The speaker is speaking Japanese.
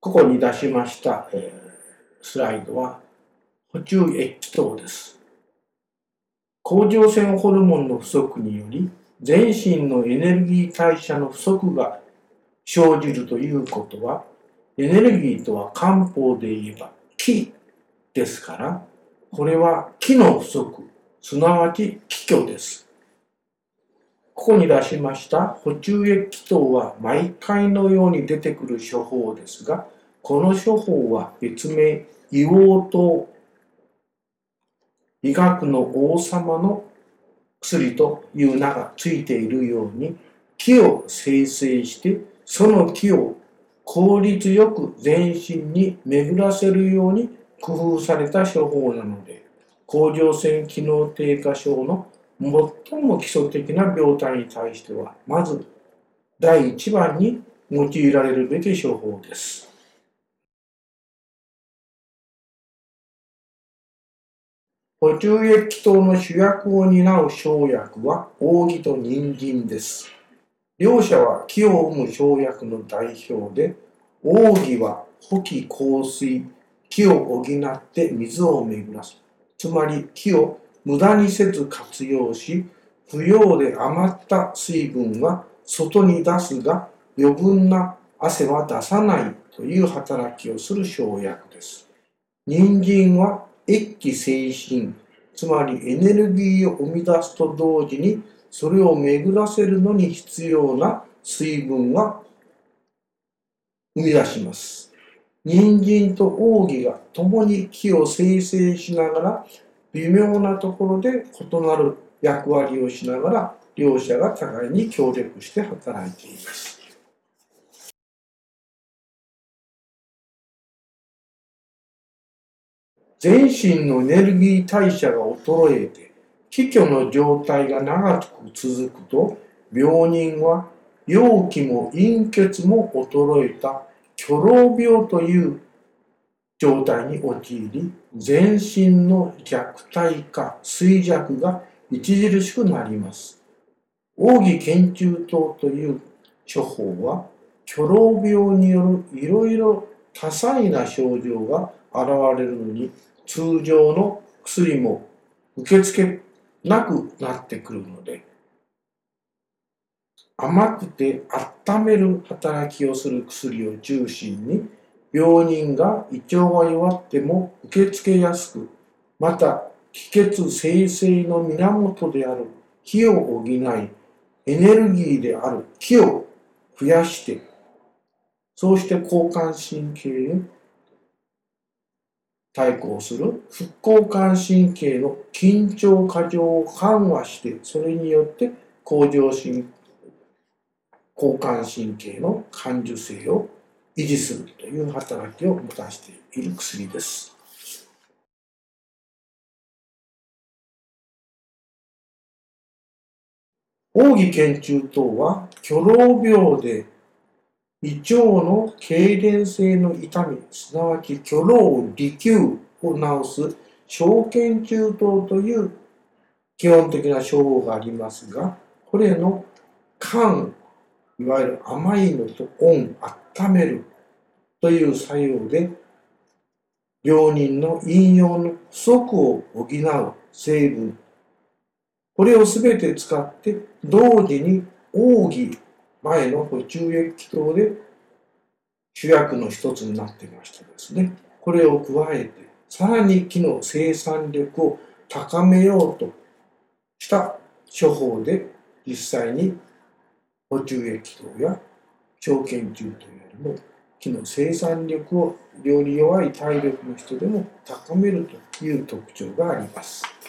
ここに出しました、え、スライドは補充液気糖です。甲状腺ホルモンの不足により全身のエネルギー代謝の不足が生じるということはエネルギーとは漢方で言えば気ですからこれは気の不足すなわち気虚です。こに出しました補充液気糖は毎回のように出てくる処方ですが、この処方は別名、硫黄糖、医学の王様の薬という名がついているように、気を生成して、その気を効率よく全身に巡らせるように工夫された処方なので、甲状腺機能低下症の最も基礎的な病態に対しては、まず第一番に用いられるべき処方です。補充液糖の主役を担う生薬は扇と人参です。両者は木を生む生薬の代表で、扇は補気香水、木を補って水を巡らす。つまり木を無駄にせず活用し、不要で余った水分は外に出すが、余分な汗は出さないという働きをする生薬です。人参は液気精神、つまりエネルギーを生み出すと同時に、それを巡らせるのに必要な水分は生み出します。人参と扇が共に木を生成しながら微妙なところで異なる役割をしながら両者が互いに協力して働いています。全身のエネルギー代謝が衰えて、気虚の状態が長く続くと、病人は陽気も陰血も衰えた虚老病という状態に陥り、全身の弱体化、衰弱が著しくなります。奥義研究等という処方は、虚老病によるいろいろ多彩な症状が現れるのに、通常の薬も受け付けなくなってくるので、甘くて温める働きをする薬を中心に病人が胃腸が弱っても受け付けやすく、また気血生成の源である気を補い、エネルギーである気を増やして、そうして交感神経に対抗する副交感神経の緊張過剰を緩和して、それによって甲状神交感神経の感受性を維持するという働きを持たせている薬です。奥義研究等は虚老病で胃腸の痙攣性の痛み、すなわち虚老利休を治す小研究等という基本的な処方がありますが、これの肝、いわゆる甘いのと温、温めるという作用で、病人の陰陽の不足を補う成分、これをすべて使って同時に奥義前の補充液等で主役の一つになってましたですね。これを加えて、さらに木の生産力を高めようとした処方で実際に補充液等や超研究というよりも木の生産力をより弱い体力の人でも高めるという特徴があります。